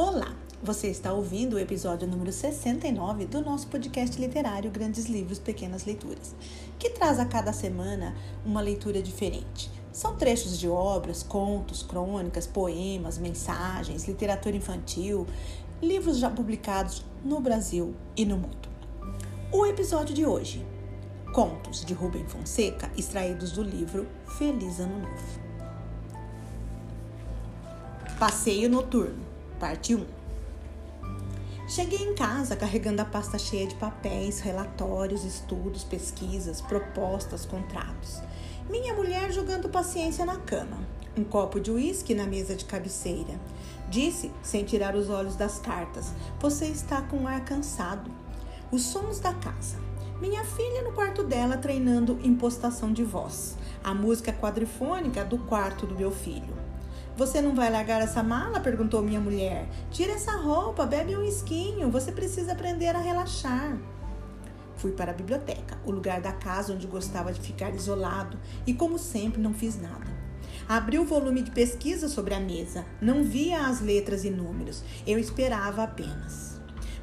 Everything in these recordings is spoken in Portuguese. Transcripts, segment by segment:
Olá! Você está ouvindo o episódio número 69 do nosso podcast literário Grandes Livros, Pequenas Leituras, que traz a cada semana uma leitura diferente. São trechos de obras, contos, crônicas, poemas, mensagens, literatura infantil, livros já publicados no Brasil e no mundo. O episódio de hoje: Contos de Rubem Fonseca, extraídos do livro Feliz Ano Novo. Passeio Noturno, parte 1. Cheguei em casa carregando a pasta cheia de papéis, relatórios, estudos, pesquisas, propostas, contratos. Minha mulher jogando paciência na cama. Um copo de uísque na mesa de cabeceira. Disse, sem tirar os olhos das cartas: Você está com ar cansado. Os sons da casa. Minha filha no quarto dela treinando impostação de voz. A música quadrifônica do quarto do meu filho. Você não vai largar essa mala? perguntou minha mulher. Tira essa roupa, bebe um esquinho. Você precisa aprender a relaxar. Fui para a biblioteca, o lugar da casa onde gostava de ficar isolado, e como sempre não fiz nada. Abri o volume de pesquisa sobre a mesa. Não via as letras e números. Eu esperava apenas.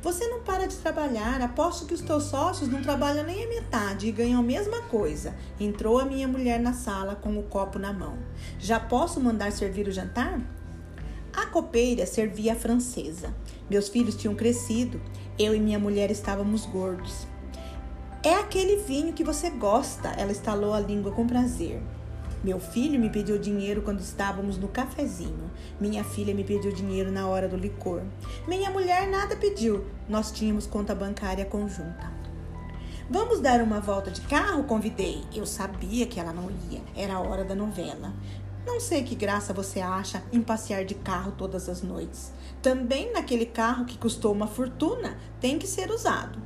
Você não para de trabalhar, aposto que os teus sócios não trabalham nem a metade e ganham a mesma coisa. Entrou a minha mulher na sala com o copo na mão. Já posso mandar servir o jantar? A copeira servia a francesa. Meus filhos tinham crescido, eu e minha mulher estávamos gordos. É aquele vinho que você gosta, ela estalou a língua com prazer. Meu filho me pediu dinheiro quando estávamos no cafezinho. Minha filha me pediu dinheiro na hora do licor. Minha mulher nada pediu. Nós tínhamos conta bancária conjunta. Vamos dar uma volta de carro? Convidei. Eu sabia que ela não ia. Era a hora da novela. Não sei que graça você acha em passear de carro todas as noites. Também naquele carro que custou uma fortuna tem que ser usado.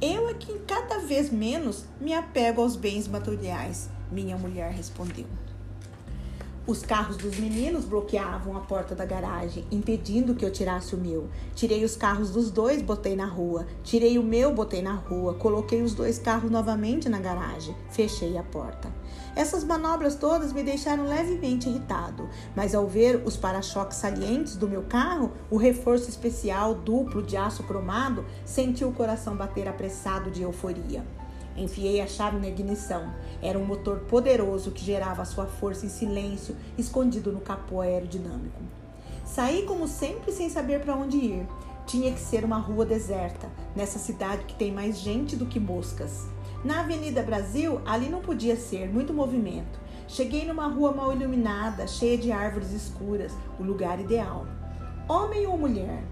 Eu é que cada vez menos me apego aos bens materiais, minha mulher respondeu. Os carros dos meninos bloqueavam a porta da garagem, impedindo que eu tirasse o meu. Tirei os carros dos dois, botei na rua. Tirei o meu, botei na rua. Coloquei os dois carros novamente na garagem. Fechei a porta. Essas manobras todas me deixaram levemente irritado, mas ao ver os para-choques salientes do meu carro, o reforço especial duplo de aço cromado, senti o coração bater apressado de euforia. Enfiei a chave na ignição. Era um motor poderoso que gerava sua força em silêncio, escondido no capô aerodinâmico. Saí como sempre sem saber para onde ir. Tinha que ser uma rua deserta, nessa cidade que tem mais gente do que moscas. Na Avenida Brasil, ali não podia ser, muito movimento. Cheguei numa rua mal iluminada, cheia de árvores escuras, o lugar ideal. Homem ou mulher?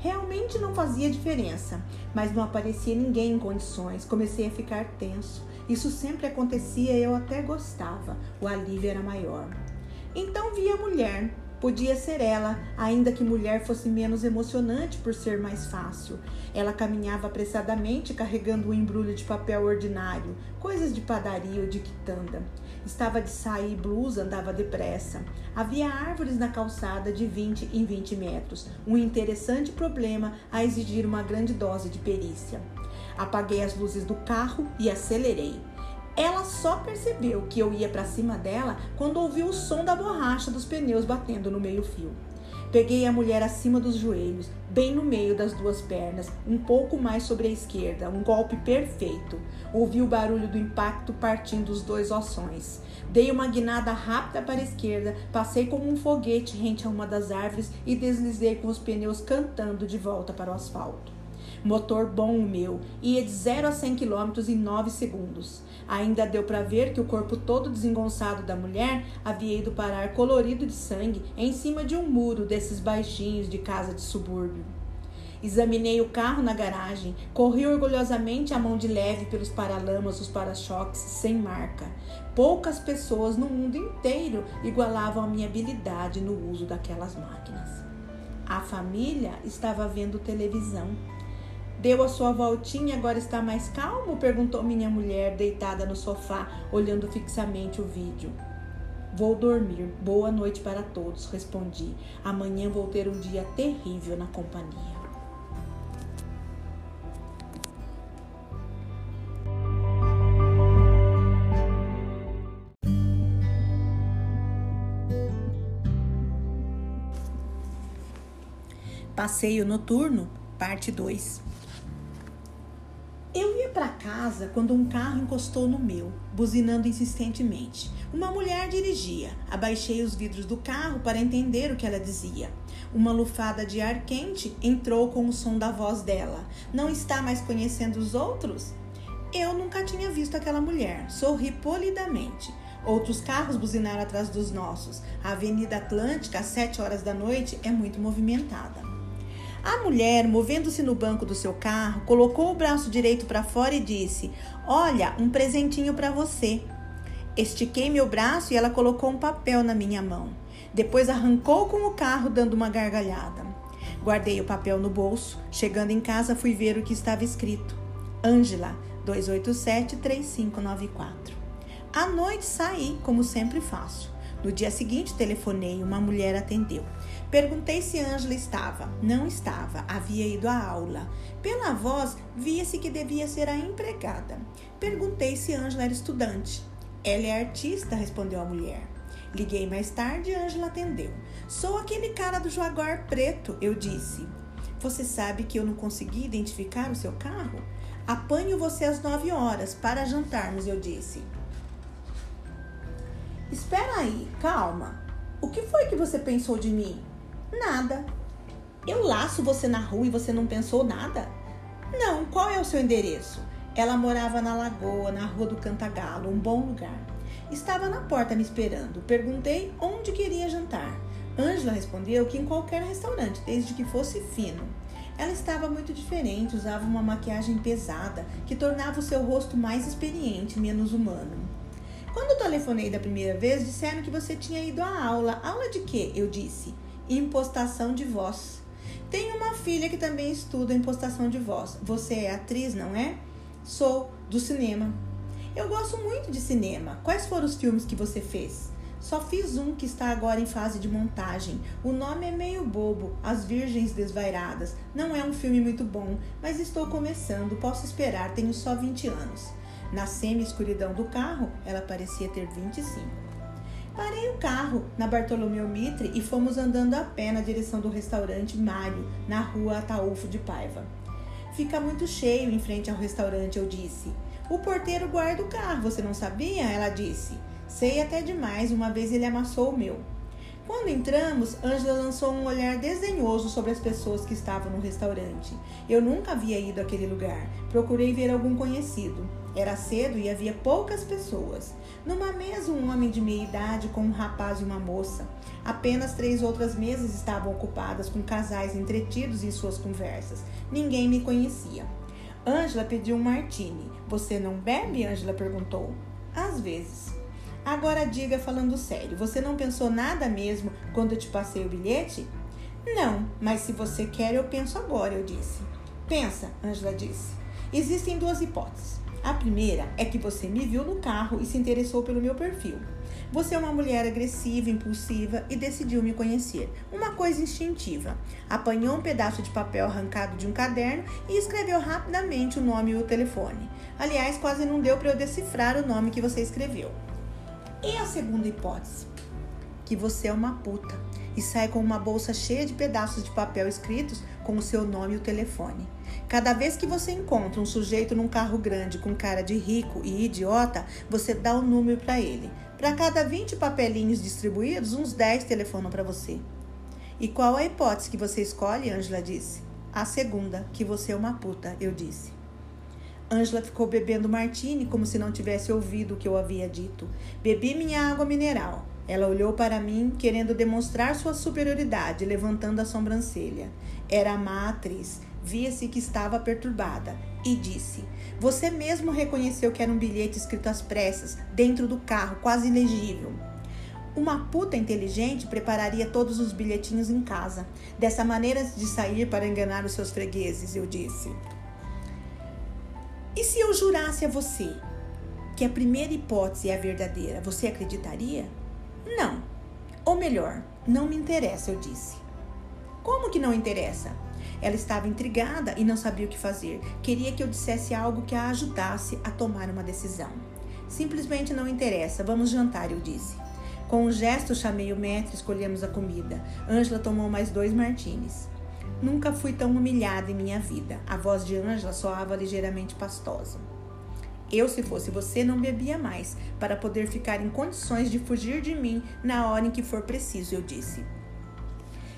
Realmente não fazia diferença, mas não aparecia ninguém em condições. Comecei a ficar tenso. Isso sempre acontecia e eu até gostava. O alívio era maior. Então vi a mulher. Podia ser ela, ainda que mulher fosse menos emocionante por ser mais fácil. Ela caminhava apressadamente carregando um embrulho de papel ordinário, coisas de padaria ou de quitanda. Estava de saia e blusa, andava depressa. Havia árvores na calçada de 20 em 20 metros, um interessante problema a exigir uma grande dose de perícia. Apaguei as luzes do carro e acelerei. Ela só percebeu que eu ia para cima dela quando ouviu o som da borracha dos pneus batendo no meio-fio. Peguei a mulher acima dos joelhos, bem no meio das duas pernas, um pouco mais sobre a esquerda, um golpe perfeito. Ouvi o barulho do impacto partindo os dois ossões. Dei uma guinada rápida para a esquerda, passei como um foguete rente a uma das árvores e deslizei com os pneus cantando de volta para o asfalto. Motor bom o meu, ia de 0 a 100 km em 9 segundos. Ainda deu para ver que o corpo todo desengonçado da mulher havia ido parar colorido de sangue em cima de um muro desses baixinhos de casa de subúrbio. Examinei o carro na garagem, corri orgulhosamente a mão de leve pelos paralamas dos para-choques sem marca. Poucas pessoas no mundo inteiro igualavam a minha habilidade no uso daquelas máquinas. A família estava vendo televisão. Deu a sua voltinha e agora está mais calmo? perguntou minha mulher, deitada no sofá, olhando fixamente o vídeo. Vou dormir. Boa noite para todos, respondi. Amanhã vou ter um dia terrível na companhia. Passeio noturno, parte 2. Para casa quando um carro encostou no meu, buzinando insistentemente. Uma mulher dirigia. Abaixei os vidros do carro para entender o que ela dizia. Uma lufada de ar quente entrou com o som da voz dela. Não está mais conhecendo os outros? Eu nunca tinha visto aquela mulher. Sorri polidamente. Outros carros buzinaram atrás dos nossos. A Avenida Atlântica, às sete horas da noite, é muito movimentada. A mulher, movendo-se no banco do seu carro, colocou o braço direito para fora e disse: Olha, um presentinho para você. Estiquei meu braço e ela colocou um papel na minha mão. Depois arrancou com o carro, dando uma gargalhada. Guardei o papel no bolso. Chegando em casa, fui ver o que estava escrito: Ângela, 287-3594. À noite saí, como sempre faço. No dia seguinte, telefonei, uma mulher atendeu. Perguntei se Ângela estava. Não estava, havia ido à aula. Pela voz, via-se que devia ser a empregada. Perguntei se Ângela era estudante. Ela é artista, respondeu a mulher. Liguei mais tarde e Ângela atendeu. Sou aquele cara do Jaguar preto, eu disse. Você sabe que eu não consegui identificar o seu carro? Apanho você às nove horas para jantarmos, eu disse. Espera aí, calma. O que foi que você pensou de mim? Nada. Eu laço você na rua e você não pensou nada? Não, qual é o seu endereço? Ela morava na Lagoa, na rua do Cantagalo, um bom lugar. Estava na porta me esperando. Perguntei onde queria jantar. Ângela respondeu que em qualquer restaurante, desde que fosse fino. Ela estava muito diferente, usava uma maquiagem pesada que tornava o seu rosto mais experiente, menos humano. Quando telefonei da primeira vez, disseram que você tinha ido à aula. Aula de quê? Eu disse. Impostação de voz. Tenho uma filha que também estuda impostação de voz. Você é atriz, não é? Sou, do cinema. Eu gosto muito de cinema. Quais foram os filmes que você fez? Só fiz um que está agora em fase de montagem. O nome é meio bobo, As Virgens Desvairadas. Não é um filme muito bom, mas estou começando, posso esperar, tenho só 20 anos. Na semi-escuridão do carro, ela parecia ter 25. Parei o carro na Bartolomeu Mitre e fomos andando a pé na direção do restaurante Mário, na rua Ataúfo de Paiva. Fica muito cheio em frente ao restaurante, eu disse. O porteiro guarda o carro, você não sabia? Ela disse. Sei até demais, uma vez ele amassou o meu. Quando entramos, Angela lançou um olhar desdenhoso sobre as pessoas que estavam no restaurante. Eu nunca havia ido àquele lugar. Procurei ver algum conhecido. Era cedo e havia poucas pessoas. Numa mesa, um homem de meia idade com um rapaz e uma moça. Apenas três outras mesas estavam ocupadas com casais entretidos em suas conversas. Ninguém me conhecia. Ângela pediu um martini. Você não bebe? Ângela perguntou. Às vezes. Agora diga falando sério, você não pensou nada mesmo quando eu te passei o bilhete? Não, mas se você quer, eu penso agora, eu disse. Pensa, Ângela disse. Existem duas hipóteses. A primeira é que você me viu no carro e se interessou pelo meu perfil. Você é uma mulher agressiva, impulsiva e decidiu me conhecer. Uma coisa instintiva. Apanhou um pedaço de papel arrancado de um caderno e escreveu rapidamente o nome e o telefone. Aliás, quase não deu para eu decifrar o nome que você escreveu. E a segunda hipótese? Que você é uma puta e sai com uma bolsa cheia de pedaços de papel escritos com o seu nome e o telefone. Cada vez que você encontra um sujeito num carro grande com cara de rico e idiota, você dá o um número para ele. Para cada 20 papelinhos distribuídos, uns 10 telefonam para você. E qual a hipótese que você escolhe? Angela disse. A segunda, que você é uma puta, eu disse. Angela ficou bebendo martini como se não tivesse ouvido o que eu havia dito. Bebi minha água mineral. Ela olhou para mim, querendo demonstrar sua superioridade, levantando a sobrancelha. Era a má atriz. Via-se que estava perturbada e disse: Você mesmo reconheceu que era um bilhete escrito às pressas, dentro do carro, quase ilegível. Uma puta inteligente prepararia todos os bilhetinhos em casa, dessa maneira de sair para enganar os seus fregueses, eu disse. E se eu jurasse a você que a primeira hipótese é a verdadeira, você acreditaria? Não. Ou melhor, não me interessa, eu disse. Como que não interessa? Ela estava intrigada e não sabia o que fazer. Queria que eu dissesse algo que a ajudasse a tomar uma decisão. Simplesmente não interessa. Vamos jantar, eu disse. Com um gesto, chamei o metro e escolhemos a comida. Ângela tomou mais dois martinis. Nunca fui tão humilhada em minha vida. A voz de Ângela soava ligeiramente pastosa. Eu, se fosse você, não bebia mais, para poder ficar em condições de fugir de mim na hora em que for preciso, eu disse.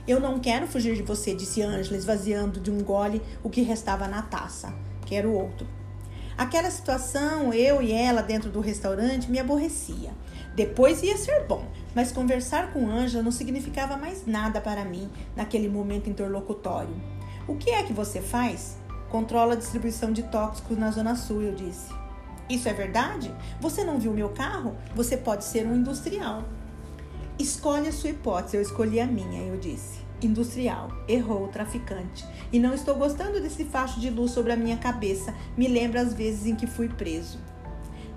Eu não quero fugir de você, disse Ângela, esvaziando de um gole o que restava na taça. Quero outro. Aquela situação, eu e ela dentro do restaurante, me aborrecia. Depois ia ser bom, mas conversar com Ângela não significava mais nada para mim naquele momento interlocutório. O que é que você faz? Controla a distribuição de tóxicos na Zona Sul, eu disse. Isso é verdade? Você não viu meu carro? Você pode ser um industrial. Escolhe a sua hipótese, eu escolhi a minha, eu disse. Industrial, errou o traficante. E não estou gostando desse facho de luz sobre a minha cabeça. Me lembra as vezes em que fui preso.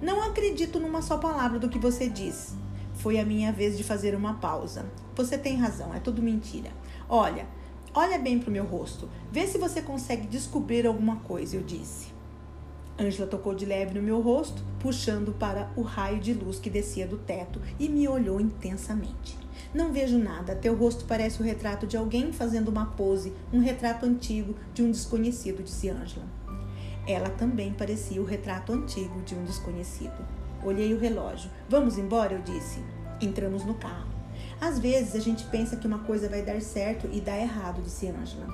Não acredito numa só palavra do que você diz. Foi a minha vez de fazer uma pausa. Você tem razão, é tudo mentira. Olha, olha bem para o meu rosto. Vê se você consegue descobrir alguma coisa, eu disse. Ângela tocou de leve no meu rosto, puxando para o raio de luz que descia do teto e me olhou intensamente. Não vejo nada, teu rosto parece o retrato de alguém fazendo uma pose, um retrato antigo de um desconhecido, disse Ângela. Ela também parecia o retrato antigo de um desconhecido. Olhei o relógio. Vamos embora, eu disse. Entramos no carro. Às vezes a gente pensa que uma coisa vai dar certo e dá errado, disse Angela.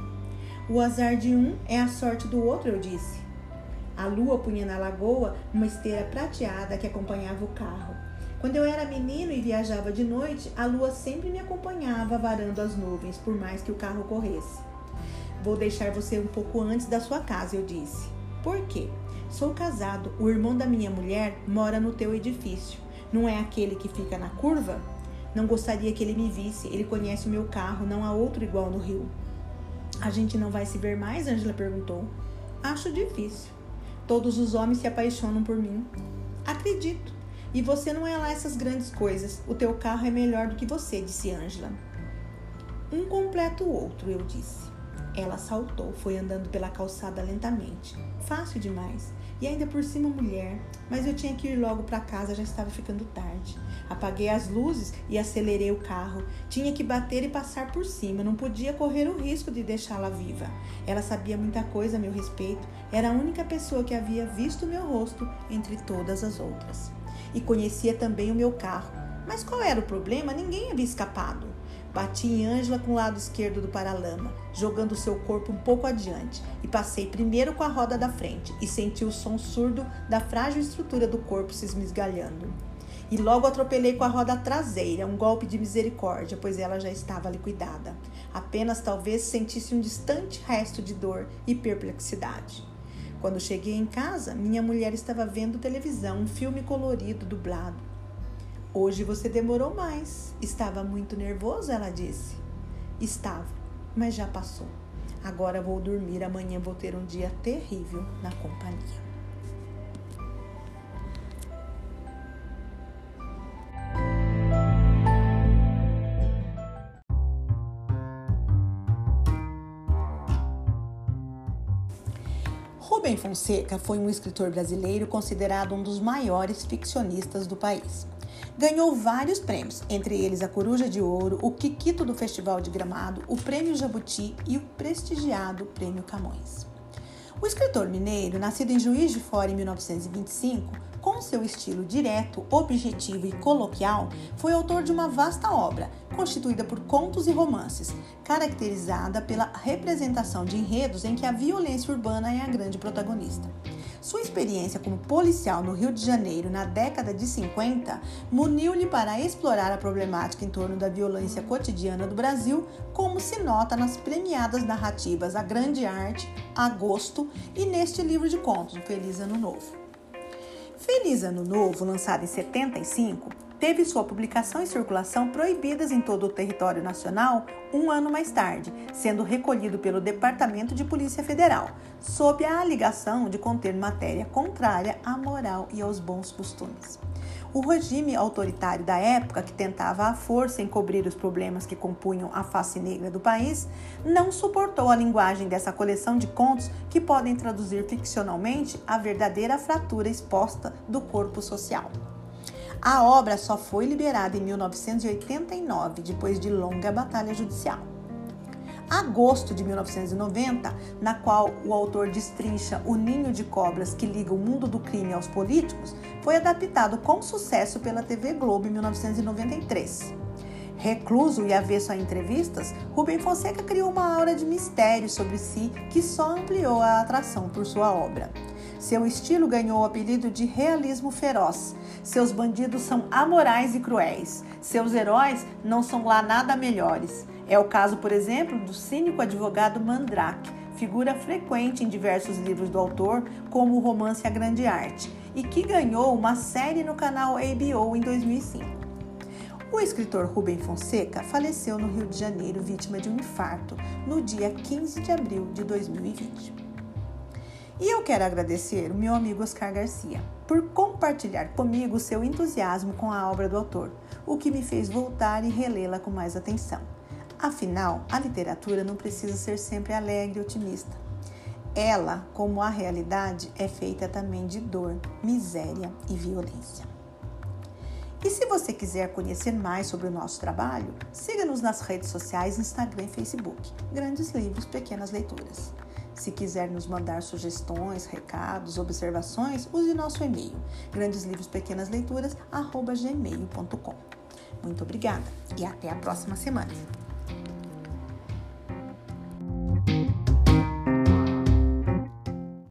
O azar de um é a sorte do outro, eu disse. A lua punha na lagoa uma esteira prateada que acompanhava o carro. Quando eu era menino e viajava de noite, a lua sempre me acompanhava varando as nuvens, por mais que o carro corresse. Vou deixar você um pouco antes da sua casa, eu disse. Por quê? Sou casado, o irmão da minha mulher mora no teu edifício. Não é aquele que fica na curva? Não gostaria que ele me visse. Ele conhece o meu carro, não há outro igual no Rio. A gente não vai se ver mais? Angela perguntou. Acho difícil. Todos os homens se apaixonam por mim. Acredito. E você não é lá essas grandes coisas. O teu carro é melhor do que você, disse Angela. Um completa o outro, eu disse. Ela saltou, foi andando pela calçada lentamente. Fácil demais. E ainda por cima mulher. Mas eu tinha que ir logo para casa, já estava ficando tarde. Apaguei as luzes e acelerei o carro. Tinha que bater e passar por cima, não podia correr o risco de deixá-la viva. Ela sabia muita coisa a meu respeito, era a única pessoa que havia visto meu rosto entre todas as outras. E conhecia também o meu carro. Mas qual era o problema? Ninguém havia escapado. Bati em Ângela com o lado esquerdo do paralama, jogando seu corpo um pouco adiante, e passei primeiro com a roda da frente e senti o som surdo da frágil estrutura do corpo se esmisgalhando. E logo atropelei com a roda traseira, um golpe de misericórdia, pois ela já estava liquidada. Apenas talvez sentisse um distante resto de dor e perplexidade. Quando cheguei em casa, minha mulher estava vendo televisão, um filme colorido dublado. Hoje você demorou mais. Estava muito nervoso, ela disse. Estava, mas já passou. Agora vou dormir, amanhã vou ter um dia terrível na companhia. Rubem Fonseca foi um escritor brasileiro considerado um dos maiores ficcionistas do país. Ganhou vários prêmios, entre eles a Coruja de Ouro, o Kikito do Festival de Gramado, o Prêmio Jabuti e o prestigiado Prêmio Camões. O escritor mineiro, nascido em Juiz de Fora em 1925, com seu estilo direto, objetivo e coloquial, foi autor de uma vasta obra, constituída por contos e romances, caracterizada pela representação de enredos em que a violência urbana é a grande protagonista. Sua experiência como policial no Rio de Janeiro na década de 50 muniu-lhe para explorar a problemática em torno da violência cotidiana do Brasil, como se nota nas premiadas narrativas A Grande Arte, Agosto e neste livro de contos, Feliz Ano Novo. Feliz Ano Novo, lançado em 75, teve sua publicação e circulação proibidas em todo o território nacional um ano mais tarde, sendo recolhido pelo Departamento de Polícia Federal, sob a alegação de conter matéria contrária à moral e aos bons costumes. O regime autoritário da época, que tentava à força encobrir os problemas que compunham a face negra do país, não suportou a linguagem dessa coleção de contos que podem traduzir ficcionalmente a verdadeira fratura exposta do corpo social. A obra só foi liberada em 1989, depois de longa batalha judicial. Agosto de 1990, na qual o autor destrincha o ninho de cobras que liga o mundo do crime aos políticos, foi adaptado com sucesso pela TV Globo em 1993. Recluso e avesso a entrevistas, Rubem Fonseca criou uma aura de mistério sobre si que só ampliou a atração por sua obra. Seu estilo ganhou o apelido de realismo feroz. Seus bandidos são amorais e cruéis. Seus heróis não são lá nada melhores. É o caso, por exemplo, do cínico advogado Mandrake, figura frequente em diversos livros do autor, como o romance A Grande Arte, e que ganhou uma série no canal HBO em 2005. O escritor Rubem Fonseca faleceu no Rio de Janeiro vítima de um infarto no dia 15 de abril de 2020. E eu quero agradecer o meu amigo Oscar Garcia por compartilhar comigo seu entusiasmo com a obra do autor, o que me fez voltar e relê-la com mais atenção. Afinal, a literatura não precisa ser sempre alegre e otimista. Ela, como a realidade, é feita também de dor, miséria e violência. E se você quiser conhecer mais sobre o nosso trabalho, siga-nos nas redes sociais, Instagram e Facebook. Grandes Livros, Pequenas Leituras. Se quiser nos mandar sugestões, recados, observações, use nosso e-mail grandeslivros_pequenasleituras@gmail.com. Muito obrigada e até a próxima semana.